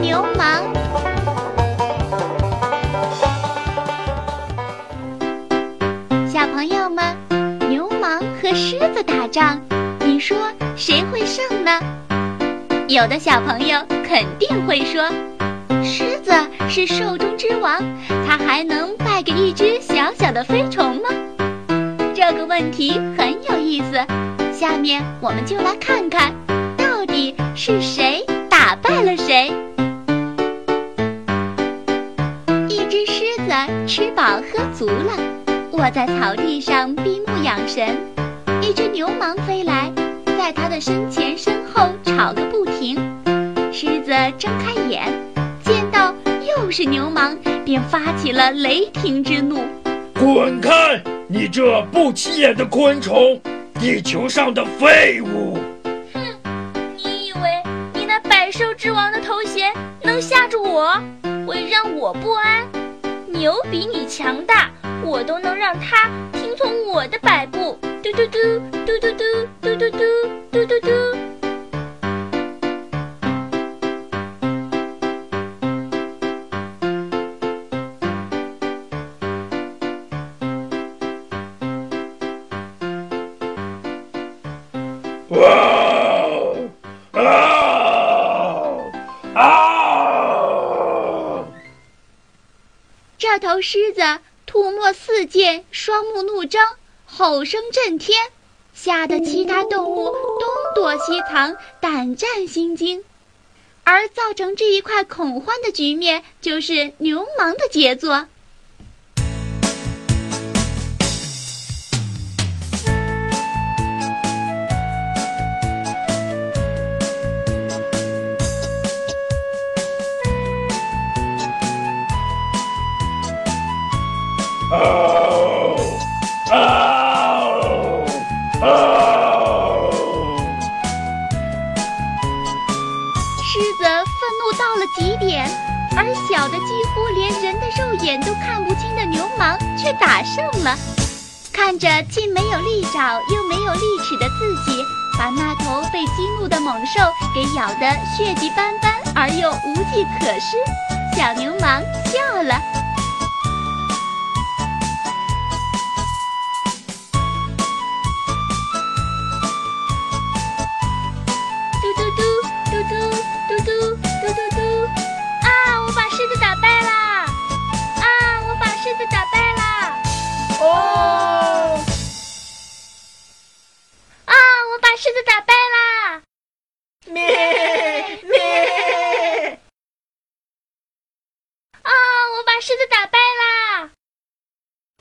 牛虻。小朋友们，牛虻和狮子打仗，你说谁会胜呢？有的小朋友肯定会说，狮子是兽中之王，它还能败给一只小小的飞虫吗？这个问题很有意思，下面我们就来看看，到底是谁打败了谁。足了，卧在草地上闭目养神。一只牛虻飞来，在它的身前身后吵个不停。狮子睁开眼，见到又是牛虻，便发起了雷霆之怒：“滚开！你这不起眼的昆虫，地球上的废物！”哼，你以为你那百兽之王的头衔能吓住我，会让我不安？牛比你强大，我都能让它听从我的摆布。嘟嘟嘟，嘟嘟嘟，嘟嘟嘟，嘟嘟嘟。哇！啊！啊！这头狮子吐沫四溅，双目怒睁，吼声震天，吓得其他动物东躲西藏，胆战心惊。而造成这一块恐慌的局面，就是牛虻的杰作。狮子愤怒到了极点，而小的几乎连人的肉眼都看不清的牛虻却打胜了。看着既没有利爪又没有利齿的自己，把那头被激怒的猛兽给咬得血迹斑斑而又无计可施，小牛虻笑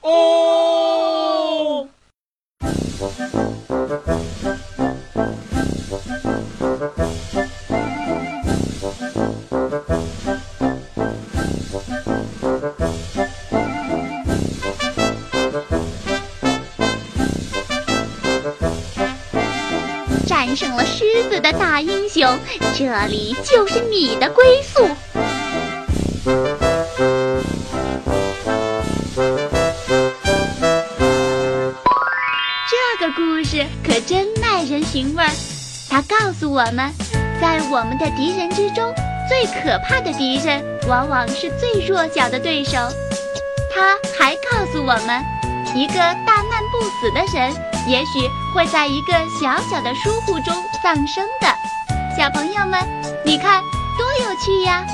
哦！战胜了狮子的大英雄，这里就是你的归宿。个故事可真耐人寻味儿。它告诉我们，在我们的敌人之中，最可怕的敌人往往是最弱小的对手。它还告诉我们，一个大难不死的人，也许会在一个小小的疏忽中丧生的。小朋友们，你看多有趣呀！